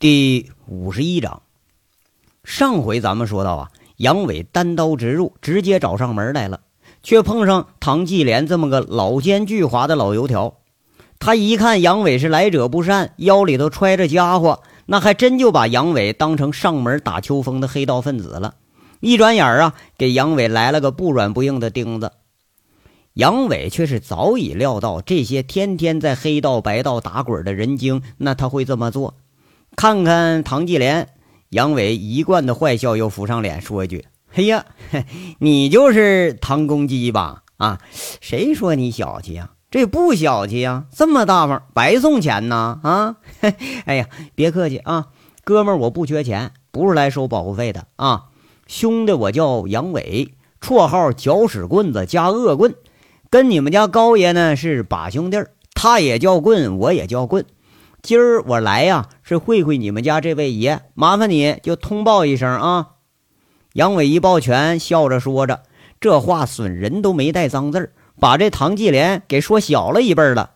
第五十一章，上回咱们说到啊，杨伟单刀直入，直接找上门来了，却碰上唐继莲这么个老奸巨猾的老油条。他一看杨伟是来者不善，腰里头揣着家伙，那还真就把杨伟当成上门打秋风的黑道分子了。一转眼啊，给杨伟来了个不软不硬的钉子。杨伟却是早已料到这些天天在黑道白道打滚的人精，那他会这么做。看看唐继莲，杨伟一贯的坏笑又浮上脸，说一句：“哎呀，你就是唐公鸡吧？啊，谁说你小气呀？这不小气呀，这么大方，白送钱呢？啊，哎呀，别客气啊，哥们儿，我不缺钱，不是来收保护费的啊。兄弟，我叫杨伟，绰号搅屎棍子加恶棍，跟你们家高爷呢是把兄弟儿，他也叫棍，我也叫棍。”今儿我来呀，是会会你们家这位爷，麻烦你就通报一声啊！杨伟一抱拳，笑着说着，这话损人都没带脏字儿，把这唐继莲给说小了一辈了。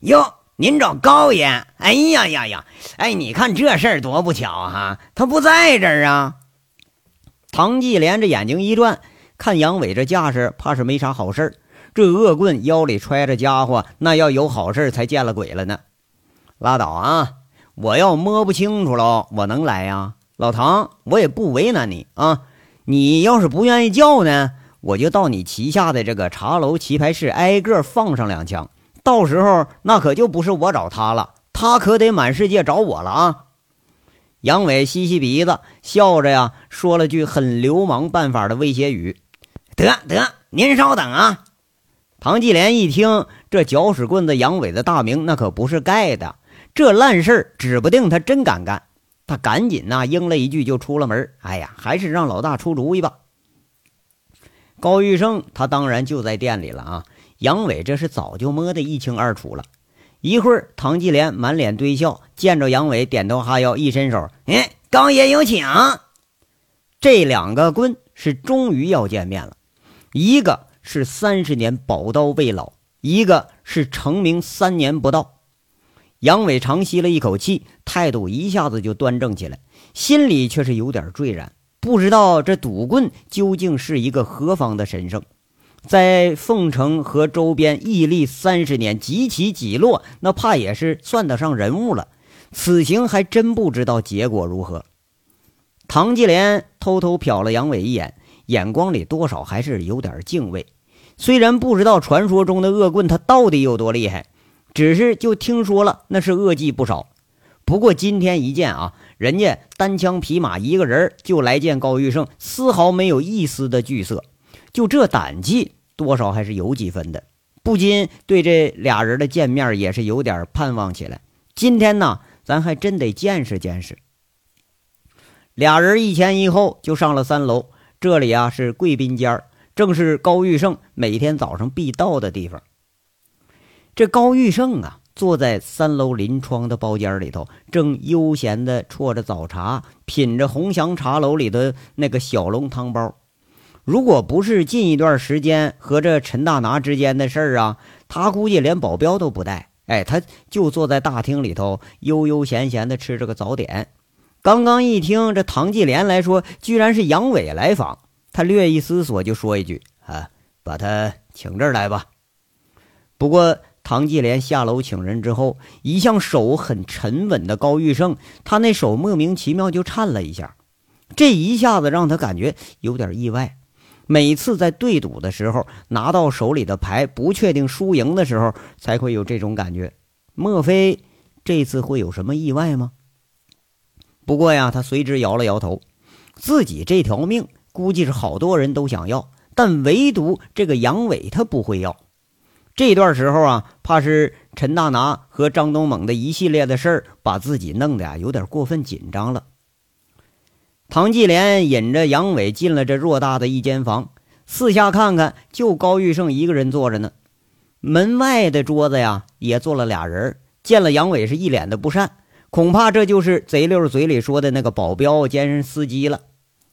哟，您找高爷？哎呀呀呀！哎，你看这事儿多不巧哈，他不在这儿啊！唐继莲这眼睛一转，看杨伟这架势，怕是没啥好事儿。这恶棍腰里揣着家伙，那要有好事才见了鬼了呢。拉倒啊！我要摸不清楚了，我能来呀？老唐，我也不为难你啊。你要是不愿意叫呢，我就到你旗下的这个茶楼棋牌室挨个放上两枪。到时候那可就不是我找他了，他可得满世界找我了啊！杨伟吸吸鼻子，笑着呀，说了句很流氓办法的威胁语：“得得，您稍等啊。”唐继莲一听这搅屎棍子杨伟的大名，那可不是盖的。这烂事儿，指不定他真敢干。他赶紧呐应了一句，就出了门。哎呀，还是让老大出主意吧。高玉胜他当然就在店里了啊。杨伟这是早就摸得一清二楚了。一会儿，唐继莲满脸堆笑，见着杨伟点头哈腰，一伸手：“哎，高爷有请。”这两个棍是终于要见面了。一个是三十年宝刀未老，一个是成名三年不到。杨伟长吸了一口气，态度一下子就端正起来，心里却是有点坠然，不知道这赌棍究竟是一个何方的神圣，在凤城和周边屹立三十年，几起几落，那怕也是算得上人物了。此行还真不知道结果如何。唐继莲偷偷瞟了杨伟一眼，眼光里多少还是有点敬畏。虽然不知道传说中的恶棍他到底有多厉害。只是就听说了，那是恶计不少。不过今天一见啊，人家单枪匹马一个人就来见高玉胜，丝毫没有一丝的惧色，就这胆气，多少还是有几分的。不禁对这俩人的见面也是有点盼望起来。今天呢，咱还真得见识见识。俩人一前一后就上了三楼，这里啊是贵宾间正是高玉胜每天早上必到的地方。这高玉胜啊，坐在三楼临窗的包间里头，正悠闲地啜着早茶，品着红祥茶楼里的那个小笼汤包。如果不是近一段时间和这陈大拿之间的事儿啊，他估计连保镖都不带。哎，他就坐在大厅里头，悠悠闲闲地吃着个早点。刚刚一听这唐继莲来说，居然是杨伟来访，他略一思索，就说一句：“啊，把他请这儿来吧。”不过。唐继莲下楼请人之后，一向手很沉稳的高玉胜，他那手莫名其妙就颤了一下，这一下子让他感觉有点意外。每次在对赌的时候，拿到手里的牌不确定输赢的时候，才会有这种感觉。莫非这次会有什么意外吗？不过呀，他随之摇了摇头，自己这条命估计是好多人都想要，但唯独这个杨伟他不会要。这段时候啊，怕是陈大拿和张东猛的一系列的事儿，把自己弄得呀有点过分紧张了。唐继莲引着杨伟进了这偌大的一间房，四下看看，就高玉胜一个人坐着呢。门外的桌子呀，也坐了俩人。见了杨伟，是一脸的不善，恐怕这就是贼六嘴里说的那个保镖兼司机了。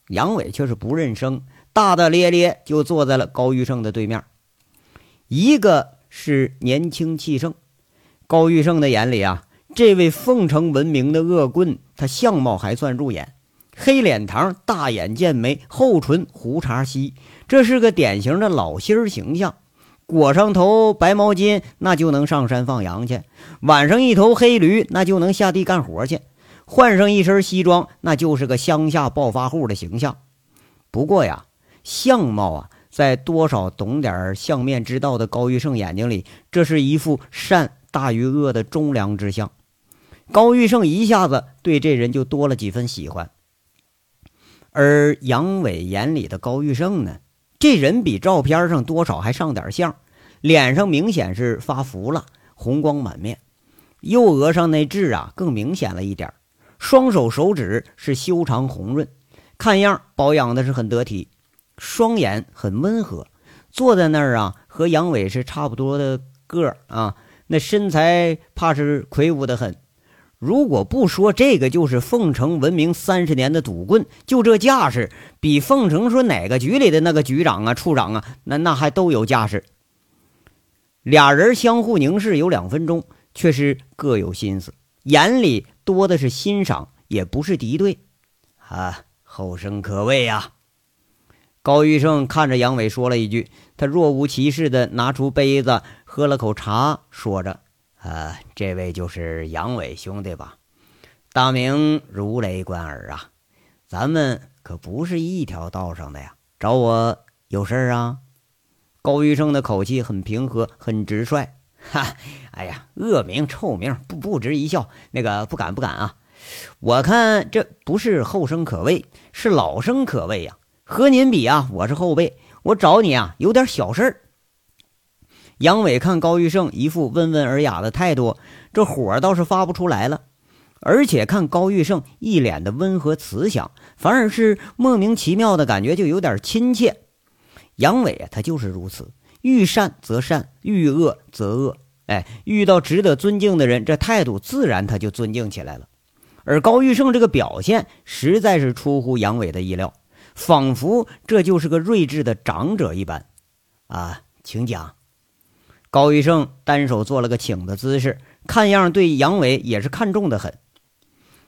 杨伟却是不认生，大大咧咧就坐在了高玉胜的对面，一个。是年轻气盛，高玉胜的眼里啊，这位凤城闻名的恶棍他相貌还算入眼，黑脸膛、大眼剑眉、厚唇、胡茬稀，这是个典型的老心儿形象。裹上头白毛巾，那就能上山放羊去；晚上一头黑驴，那就能下地干活去；换上一身西装，那就是个乡下暴发户的形象。不过呀，相貌啊，在多少懂点相面之道的高玉胜眼睛里，这是一副善大于恶的忠良之相。高玉胜一下子对这人就多了几分喜欢。而杨伟眼里的高玉胜呢？这人比照片上多少还上点相，脸上明显是发福了，红光满面，右额上那痣啊更明显了一点，双手手指是修长红润，看样保养的是很得体，双眼很温和，坐在那儿啊和杨伟是差不多的个儿啊，那身材怕是魁梧的很。如果不说这个就是凤城闻名三十年的赌棍，就这架势，比凤城说哪个局里的那个局长啊、处长啊，那那还都有架势。俩人相互凝视有两分钟，却是各有心思，眼里多的是欣赏，也不是敌对。啊，后生可畏呀！高玉胜看着杨伟说了一句，他若无其事的拿出杯子喝了口茶，说着。呃，这位就是杨伟兄弟吧？大名如雷贯耳啊！咱们可不是一条道上的呀，找我有事儿啊？高玉胜的口气很平和，很直率。哈，哎呀，恶名臭名不不值一笑。那个不敢不敢啊！我看这不是后生可畏，是老生可畏呀。和您比啊，我是后辈，我找你啊，有点小事儿。杨伟看高玉胜一副温文尔雅的态度，这火倒是发不出来了。而且看高玉胜一脸的温和慈祥，反而是莫名其妙的感觉，就有点亲切。杨伟啊，他就是如此，遇善则善，遇恶则恶。哎，遇到值得尊敬的人，这态度自然他就尊敬起来了。而高玉胜这个表现，实在是出乎杨伟的意料，仿佛这就是个睿智的长者一般。啊，请讲。高玉胜单手做了个请的姿势，看样对杨伟也是看重的很。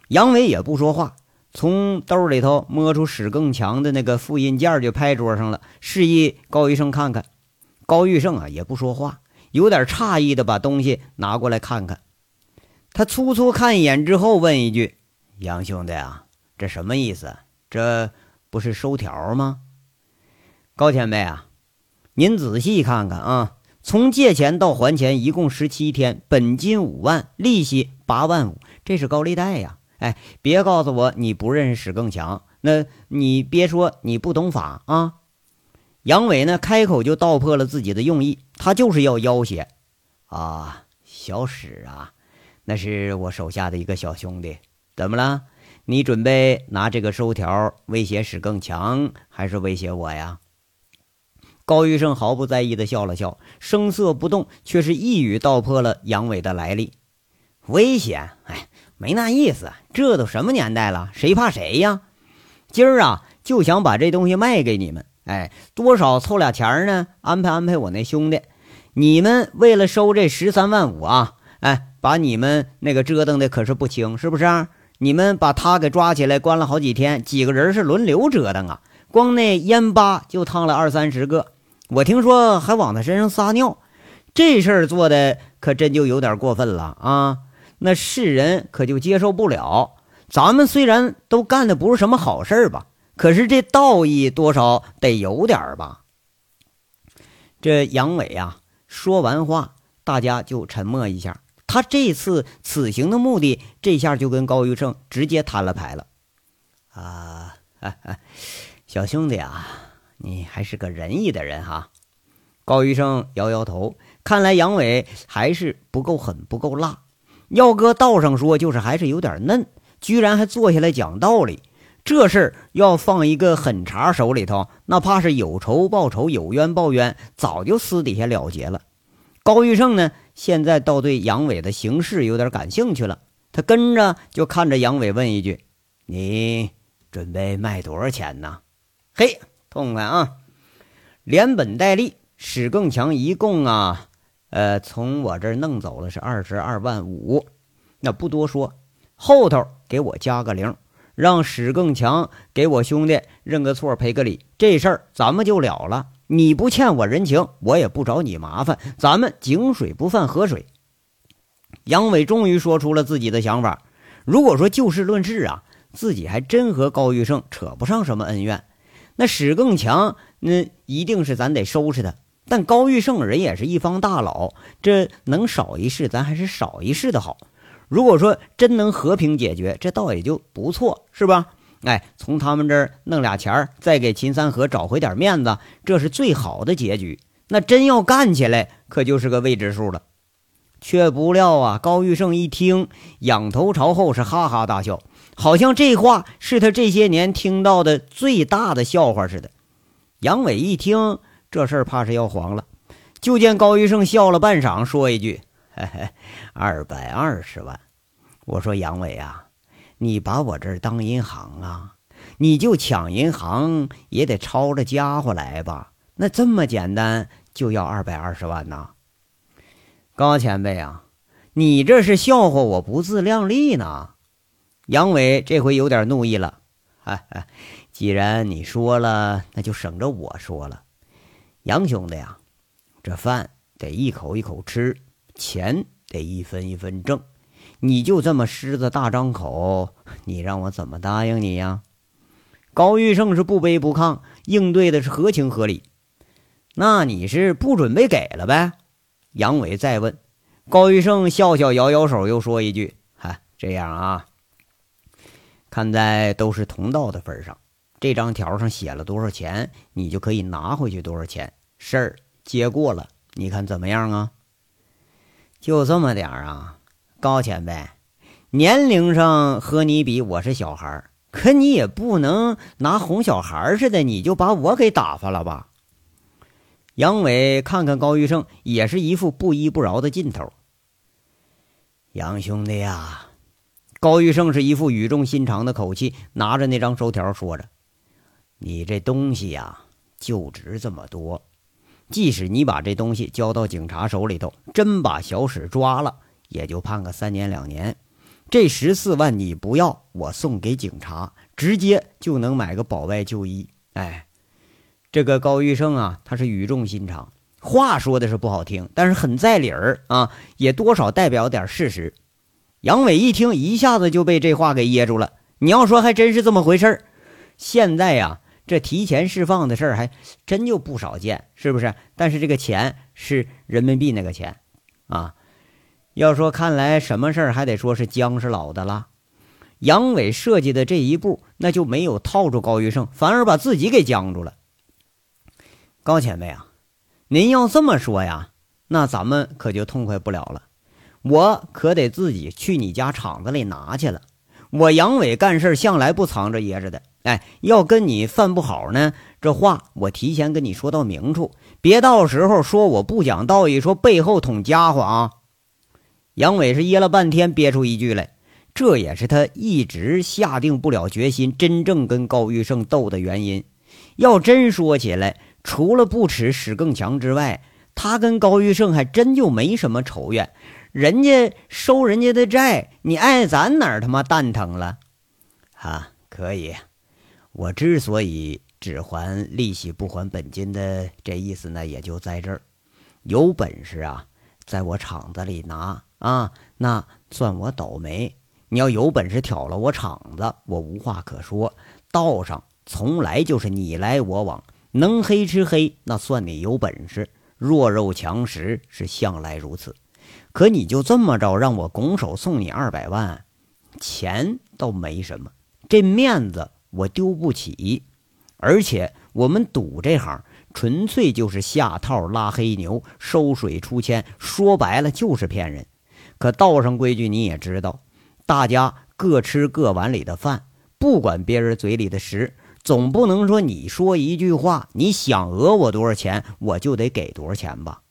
杨伟也不说话，从兜里头摸出史更强的那个复印件，就拍桌上了，示意高玉胜看看。高玉胜啊也不说话，有点诧异的把东西拿过来看看。他粗粗看一眼之后，问一句：“杨兄弟啊，这什么意思？这不是收条吗？”高前辈啊，您仔细看看啊。从借钱到还钱一共十七天，本金五万，利息八万五，这是高利贷呀！哎，别告诉我你不认识史更强，那你别说你不懂法啊！杨伟呢，开口就道破了自己的用意，他就是要要挟啊！小史啊，那是我手下的一个小兄弟，怎么了？你准备拿这个收条威胁史更强，还是威胁我呀？高玉胜毫不在意的笑了笑，声色不动，却是一语道破了杨伟的来历。危险？哎，没那意思。这都什么年代了，谁怕谁呀？今儿啊，就想把这东西卖给你们。哎，多少凑俩钱呢？安排安排我那兄弟。你们为了收这十三万五啊，哎，把你们那个折腾的可是不轻，是不是？你们把他给抓起来关了好几天，几个人是轮流折腾啊，光那烟疤就烫了二三十个。我听说还往他身上撒尿，这事儿做的可真就有点过分了啊！那世人可就接受不了。咱们虽然都干的不是什么好事吧，可是这道义多少得有点吧。这杨伟啊，说完话，大家就沉默一下。他这次此行的目的，这下就跟高玉胜直接摊了牌了。啊，小兄弟啊！你还是个仁义的人哈，高医生摇摇头，看来杨伟还是不够狠，不够辣。要搁道上说，就是还是有点嫩，居然还坐下来讲道理。这事儿要放一个狠茬手里头，那怕是有仇报仇，有冤报冤，早就私底下了结了。高玉胜呢，现在倒对杨伟的行事有点感兴趣了，他跟着就看着杨伟问一句：“你准备卖多少钱呢？”嘿。痛快啊！连本带利，史更强一共啊，呃，从我这儿弄走了是二十二万五。那不多说，后头给我加个零，让史更强给我兄弟认个错赔个礼，这事儿咱们就了了。你不欠我人情，我也不找你麻烦，咱们井水不犯河水。杨伟终于说出了自己的想法。如果说就事论事啊，自己还真和高玉胜扯不上什么恩怨。那史更强，那一定是咱得收拾他。但高玉胜人也是一方大佬，这能少一事，咱还是少一事的好。如果说真能和平解决，这倒也就不错，是吧？哎，从他们这儿弄俩钱儿，再给秦三河找回点面子，这是最好的结局。那真要干起来，可就是个未知数了。却不料啊，高玉胜一听，仰头朝后是哈哈大笑，好像这话是他这些年听到的最大的笑话似的。杨伟一听这事儿，怕是要黄了。就见高玉胜笑了半晌，说一句：“嘿嘿，二百二十万。”我说：“杨伟啊，你把我这儿当银行啊？你就抢银行也得抄着家伙来吧？那这么简单就要二百二十万呐？”高前辈啊，你这是笑话我不自量力呢？杨伟这回有点怒意了。哈哈，既然你说了，那就省着我说了。杨兄弟呀，这饭得一口一口吃，钱得一分一分挣。你就这么狮子大张口，你让我怎么答应你呀？高玉胜是不卑不亢，应对的是合情合理。那你是不准备给了呗？杨伟再问，高玉胜笑笑，摇摇手，又说一句：“哈，这样啊，看在都是同道的份上，这张条上写了多少钱，你就可以拿回去多少钱。事儿接过了，你看怎么样啊？就这么点儿啊，高前辈，年龄上和你比，我是小孩可你也不能拿哄小孩似的，你就把我给打发了吧？”杨伟看看高玉胜，也是一副不依不饶的劲头。杨兄弟呀，高玉胜是一副语重心长的口气，拿着那张收条说着：“你这东西呀，就值这么多。即使你把这东西交到警察手里头，真把小史抓了，也就判个三年两年。这十四万你不要，我送给警察，直接就能买个保外就医。哎。”这个高玉胜啊，他是语重心长，话说的是不好听，但是很在理儿啊，也多少代表点事实。杨伟一听，一下子就被这话给噎住了。你要说还真是这么回事儿，现在呀，这提前释放的事儿还真就不少见，是不是？但是这个钱是人民币那个钱啊。要说看来什么事儿还得说是姜是老的了。杨伟设计的这一步，那就没有套住高玉胜，反而把自己给僵住了。高前辈啊，您要这么说呀，那咱们可就痛快不了了。我可得自己去你家厂子里拿去了。我杨伟干事向来不藏着掖着的，哎，要跟你犯不好呢，这话我提前跟你说到明处，别到时候说我不讲道义，说背后捅家伙啊。杨伟是噎了半天，憋出一句来，这也是他一直下定不了决心，真正跟高玉胜斗的原因。要真说起来。除了不耻史更强之外，他跟高玉胜还真就没什么仇怨。人家收人家的债，你爱咱哪儿他妈蛋疼了？啊，可以。我之所以只还利息不还本金的这意思呢，也就在这儿。有本事啊，在我厂子里拿啊，那算我倒霉。你要有本事挑了我厂子，我无话可说。道上从来就是你来我往。能黑吃黑，那算你有本事；弱肉强食是向来如此。可你就这么着让我拱手送你二百万，钱倒没什么，这面子我丢不起。而且我们赌这行，纯粹就是下套拉黑牛，收水出千，说白了就是骗人。可道上规矩你也知道，大家各吃各碗里的饭，不管别人嘴里的食。总不能说你说一句话，你想讹我多少钱，我就得给多少钱吧？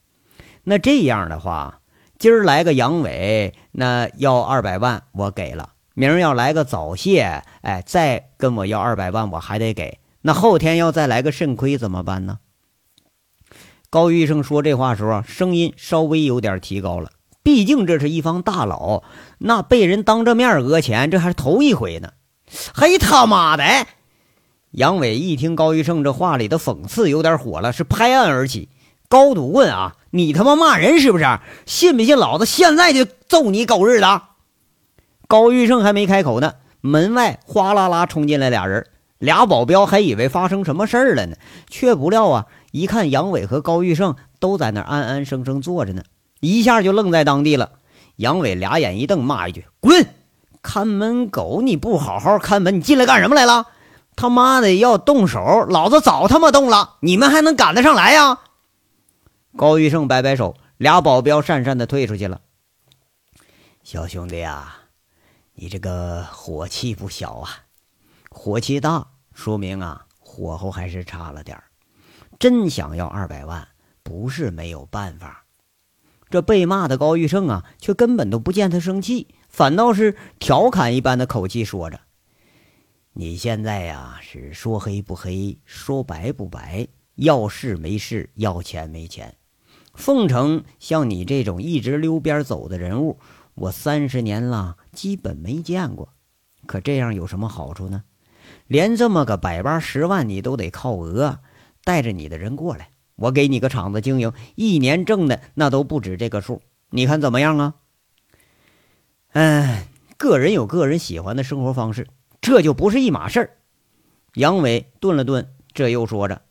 那这样的话，今儿来个阳痿，那要二百万我给了；明儿要来个早泄，哎，再跟我要二百万，我还得给。那后天要再来个肾亏怎么办呢？高医生说这话时候，声音稍微有点提高了，毕竟这是一方大佬，那被人当着面讹钱，这还是头一回呢。嘿他妈的！杨伟一听高玉胜这话里的讽刺，有点火了，是拍案而起：“高赌棍啊，你他妈骂人是不是？信不信老子现在就揍你狗日的！”高玉胜还没开口呢，门外哗啦啦冲进来俩人，俩保镖还以为发生什么事儿了呢，却不料啊，一看杨伟和高玉胜都在那安安生生坐着呢，一下就愣在当地了。杨伟俩眼一瞪，骂一句：“滚！看门狗，你不好好看门，你进来干什么来了？”他妈的要动手，老子早他妈动了，你们还能赶得上来呀？高玉胜摆摆手，俩保镖讪讪的退出去了。小兄弟啊，你这个火气不小啊，火气大说明啊火候还是差了点真想要二百万，不是没有办法。这被骂的高玉胜啊，却根本都不见他生气，反倒是调侃一般的口气说着。你现在呀是说黑不黑，说白不白，要事没事，要钱没钱。凤城像你这种一直溜边走的人物，我三十年了基本没见过。可这样有什么好处呢？连这么个百八十万你都得靠讹，带着你的人过来，我给你个厂子经营，一年挣的那都不止这个数。你看怎么样啊？嗯，个人有个人喜欢的生活方式。这就不是一码事儿。杨伟顿了顿，这又说着：“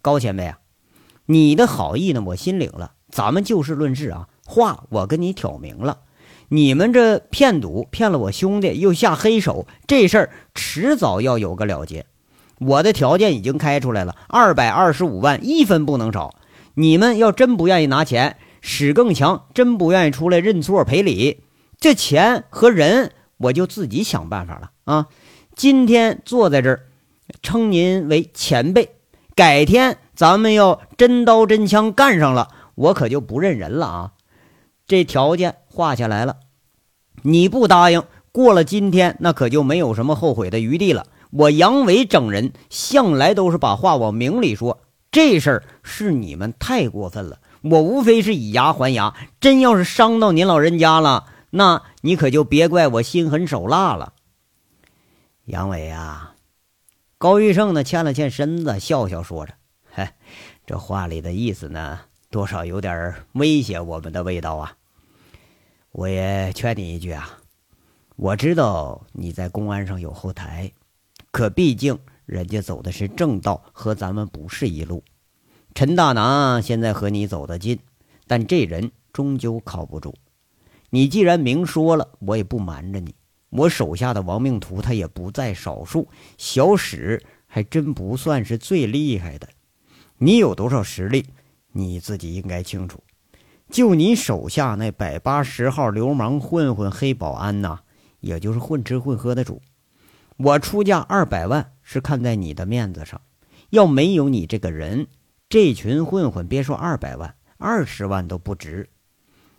高前辈啊，你的好意呢，我心领了。咱们就事论事啊，话我跟你挑明了。你们这骗赌骗了我兄弟，又下黑手，这事儿迟早要有个了结。我的条件已经开出来了，二百二十五万，一分不能少。你们要真不愿意拿钱，史更强真不愿意出来认错赔礼，这钱和人我就自己想办法了啊。”今天坐在这儿，称您为前辈。改天咱们要真刀真枪干上了，我可就不认人了啊！这条件画下来了，你不答应，过了今天，那可就没有什么后悔的余地了。我杨伟整人向来都是把话往明里说，这事儿是你们太过分了。我无非是以牙还牙，真要是伤到您老人家了，那你可就别怪我心狠手辣了。杨伟啊，高玉胜呢？欠了欠身子，笑笑说着：“嘿，这话里的意思呢，多少有点威胁我们的味道啊。我也劝你一句啊，我知道你在公安上有后台，可毕竟人家走的是正道，和咱们不是一路。陈大拿现在和你走得近，但这人终究靠不住。你既然明说了，我也不瞒着你。”我手下的亡命徒，他也不在少数。小史还真不算是最厉害的。你有多少实力，你自己应该清楚。就你手下那百八十号流氓混混黑保安呐，也就是混吃混喝的主。我出价二百万是看在你的面子上。要没有你这个人，这群混混别说二百万，二十万都不值。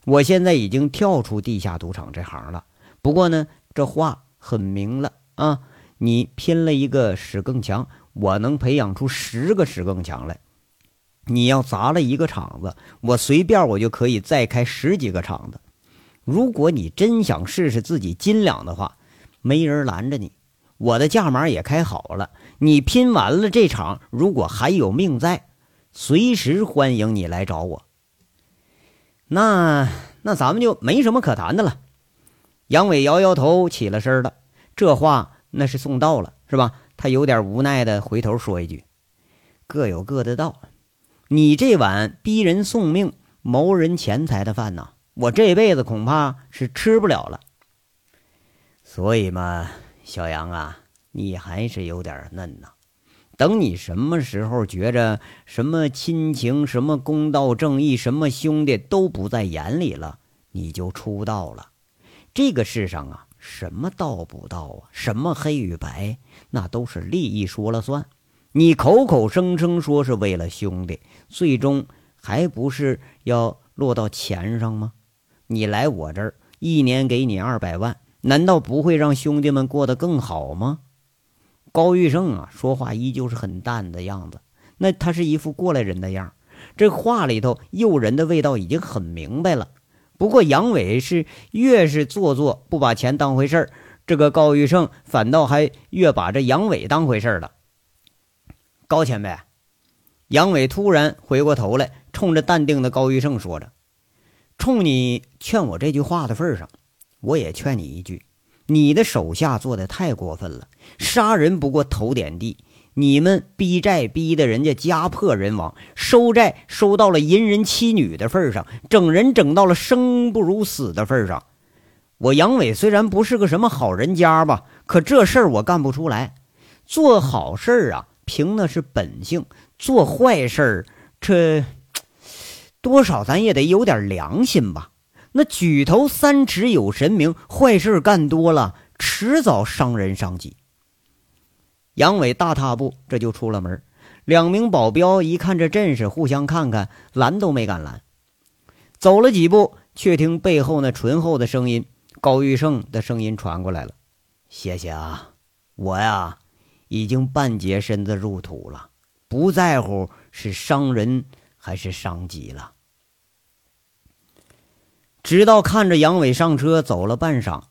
我现在已经跳出地下赌场这行了。不过呢。这话很明了啊！你拼了一个史更强，我能培养出十个史更强来。你要砸了一个厂子，我随便我就可以再开十几个厂子。如果你真想试试自己斤两的话，没人拦着你。我的价码也开好了，你拼完了这场，如果还有命在，随时欢迎你来找我。那那咱们就没什么可谈的了。杨伟摇摇头，起了身了。这话那是送到了，是吧？他有点无奈的回头说一句：“各有各的道。你这碗逼人送命、谋人钱财的饭呐，我这辈子恐怕是吃不了了。所以嘛，小杨啊，你还是有点嫩呐。等你什么时候觉着什么亲情、什么公道正义、什么兄弟都不在眼里了，你就出道了。”这个世上啊，什么道不道啊，什么黑与白，那都是利益说了算。你口口声声说是为了兄弟，最终还不是要落到钱上吗？你来我这儿，一年给你二百万，难道不会让兄弟们过得更好吗？高玉胜啊，说话依旧是很淡的样子，那他是一副过来人的样这话里头诱人的味道已经很明白了。不过杨伟是越是做作，不把钱当回事儿，这个高玉胜反倒还越把这杨伟当回事儿了。高前辈，杨伟突然回过头来，冲着淡定的高玉胜说着：“冲你劝我这句话的份上，我也劝你一句，你的手下做的太过分了，杀人不过头点地。”你们逼债逼得人家家破人亡，收债收到了淫人妻女的份上，整人整到了生不如死的份上。我杨伟虽然不是个什么好人家吧，可这事儿我干不出来。做好事儿啊，凭的是本性；做坏事儿，这 多少咱也得有点良心吧。那举头三尺有神明，坏事干多了，迟早伤人伤己。杨伟大踏步，这就出了门。两名保镖一看这阵势，互相看看，拦都没敢拦。走了几步，却听背后那醇厚的声音，高玉胜的声音传过来了：“谢谢啊，我呀，已经半截身子入土了，不在乎是伤人还是伤己了。”直到看着杨伟上车走了半晌，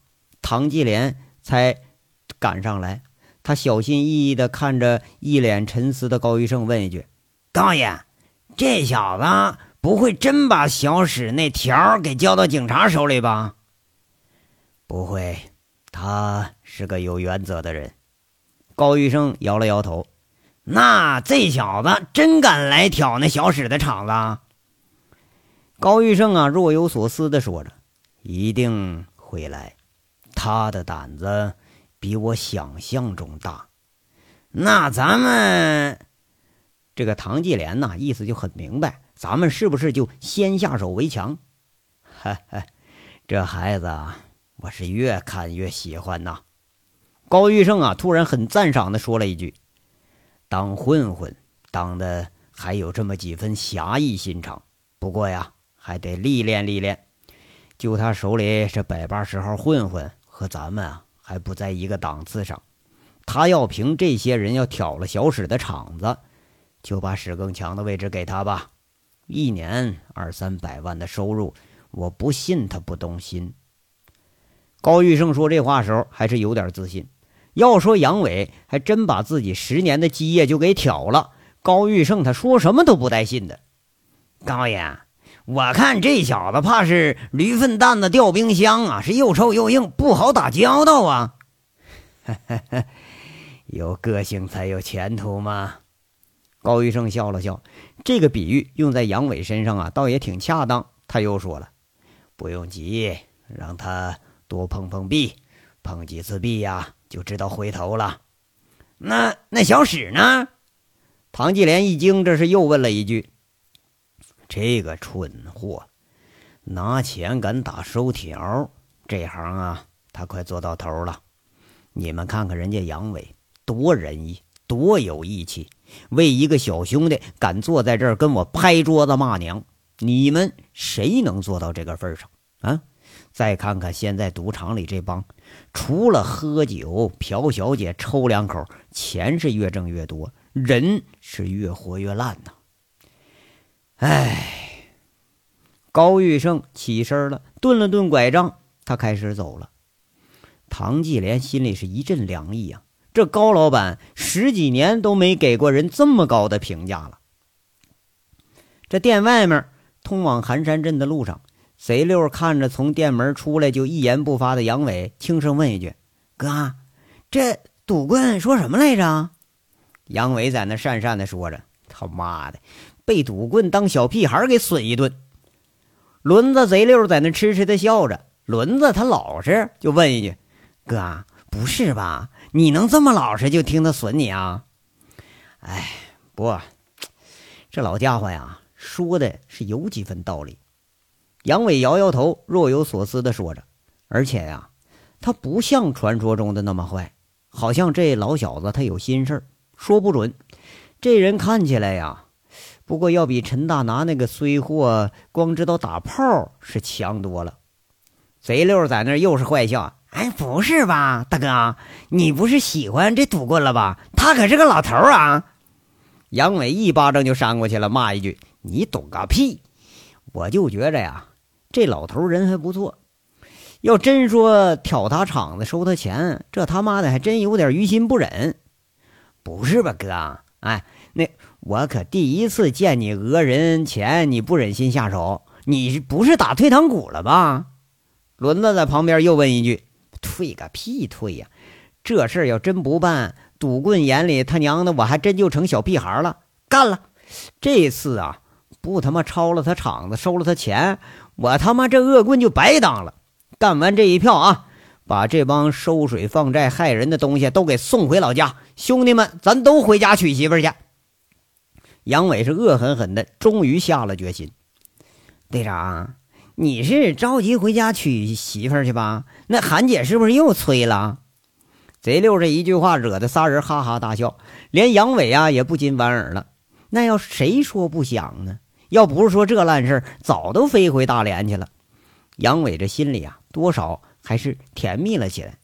唐继莲才赶上来。他小心翼翼地看着一脸沉思的高玉胜，问一句：“高爷，这小子不会真把小史那条给交到警察手里吧？”“不会，他是个有原则的人。”高玉胜摇了摇头。“那这小子真敢来挑那小史的场子？”高玉胜啊，若有所思地说着：“一定会来，他的胆子。”比我想象中大，那咱们这个唐继莲呐，意思就很明白，咱们是不是就先下手为强？哈哈，这孩子啊我是越看越喜欢呐。高玉胜啊，突然很赞赏的说了一句：“当混混当的还有这么几分侠义心肠，不过呀，还得历练历练。就他手里这百八十号混混和咱们啊。”还不在一个档次上，他要凭这些人要挑了小史的场子，就把史更强的位置给他吧。一年二三百万的收入，我不信他不动心。高玉胜说这话时候还是有点自信。要说杨伟还真把自己十年的基业就给挑了，高玉胜他说什么都不带信的。高爷。我看这小子怕是驴粪蛋子掉冰箱啊，是又臭又硬，不好打交道啊。有个性才有前途嘛。高医生笑了笑，这个比喻用在杨伟身上啊，倒也挺恰当。他又说了：“不用急，让他多碰碰壁，碰几次壁呀，就知道回头了。”那那小史呢？唐继莲一惊，这是又问了一句。这个蠢货，拿钱敢打收条，这行啊，他快做到头了。你们看看人家杨伟多仁义，多有义气，为一个小兄弟敢坐在这儿跟我拍桌子骂娘。你们谁能做到这个份上啊？再看看现在赌场里这帮，除了喝酒、嫖小姐、抽两口，钱是越挣越多，人是越活越烂呐。唉，高玉胜起身了，顿了顿拐杖，他开始走了。唐继莲心里是一阵凉意啊！这高老板十几年都没给过人这么高的评价了。这店外面通往寒山镇的路上，贼六看着从店门出来就一言不发的杨伟，轻声问一句：“哥，这赌棍说什么来着？”杨伟在那讪讪的说着：“他妈的！”被赌棍当小屁孩给损一顿，轮子贼溜在那痴痴的笑着。轮子他老实，就问一句：“哥，不是吧？你能这么老实就听他损你啊？”哎，不，这老家伙呀，说的是有几分道理。杨伟摇摇头，若有所思的说着：“而且呀，他不像传说中的那么坏，好像这老小子他有心事儿，说不准。这人看起来呀。”不过要比陈大拿那个衰货光知道打炮是强多了。贼溜在那又是坏笑：“哎，不是吧，大哥，你不是喜欢这赌棍了吧？他可是个老头啊！”杨伟一巴掌就扇过去了，骂一句：“你懂个屁！”我就觉着呀，这老头人还不错。要真说挑他场子收他钱，这他妈的还真有点于心不忍。不是吧，哥？哎，那我可第一次见你讹人钱，你不忍心下手，你不是打退堂鼓了吧？轮子在旁边又问一句：“退个屁退呀！这事儿要真不办，赌棍眼里他娘的我还真就成小屁孩了。干了！这次啊，不他妈抄了他场子，收了他钱，我他妈这恶棍就白当了。”干完这一票啊，把这帮收水放债害人的东西都给送回老家。兄弟们，咱都回家娶媳妇去。杨伟是恶狠狠的，终于下了决心。队长，你是着急回家娶媳妇去吧？那韩姐是不是又催了？贼六这一句话惹得仨人哈哈大笑，连杨伟啊也不禁莞尔了。那要谁说不想呢？要不是说这烂事早都飞回大连去了。杨伟这心里啊，多少还是甜蜜了起来。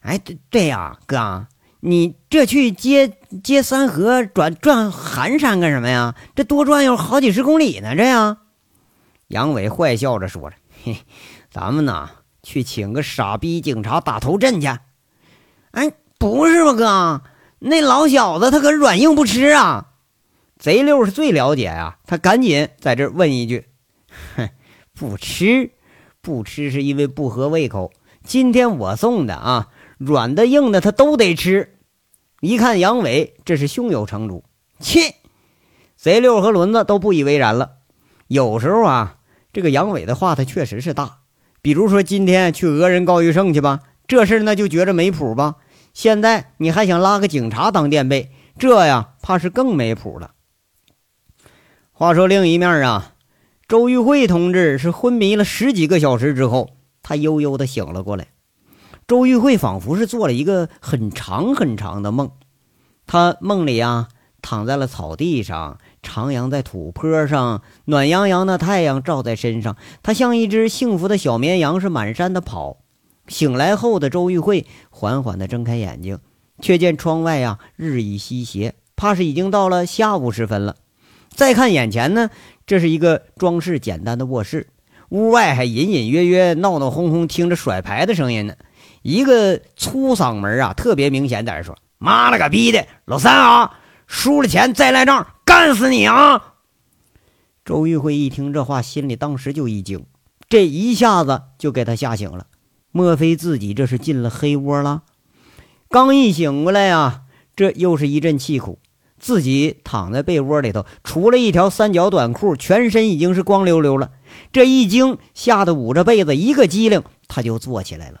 哎，对对呀，哥，你这去接接三河转转寒山干什么呀？这多转悠好几十公里呢，这呀。杨伟坏笑着说着：“嘿，咱们呐，去请个傻逼警察打头阵去。”哎，不是吧，哥，那老小子他可软硬不吃啊。贼六是最了解呀，他赶紧在这问一句：“哼。”不吃，不吃是因为不合胃口。今天我送的啊，软的硬的他都得吃。一看杨伟这是胸有成竹，切！贼六和轮子都不以为然了。有时候啊，这个杨伟的话他确实是大。比如说今天去讹人高玉胜去吧，这事那就觉着没谱吧。现在你还想拉个警察当垫背，这呀怕是更没谱了。话说另一面啊。周玉慧同志是昏迷了十几个小时之后，他悠悠的醒了过来。周玉慧仿佛是做了一个很长很长的梦，她梦里啊躺在了草地上，徜徉在土坡上，暖洋洋的太阳照在身上，他像一只幸福的小绵羊，是满山的跑。醒来后的周玉慧缓缓的睁开眼睛，却见窗外啊日益西斜，怕是已经到了下午时分了。再看眼前呢。这是一个装饰简单的卧室，屋外还隐隐约约、闹闹哄哄，听着甩牌的声音呢。一个粗嗓门啊，特别明显点说：“妈了个逼的，老三啊，输了钱再赖账，干死你啊！”周玉辉一听这话，心里当时就一惊，这一下子就给他吓醒了。莫非自己这是进了黑窝了？刚一醒过来呀，这又是一阵气苦。自己躺在被窝里头，除了一条三角短裤，全身已经是光溜溜了。这一惊，吓得捂着被子一个机灵，他就坐起来了。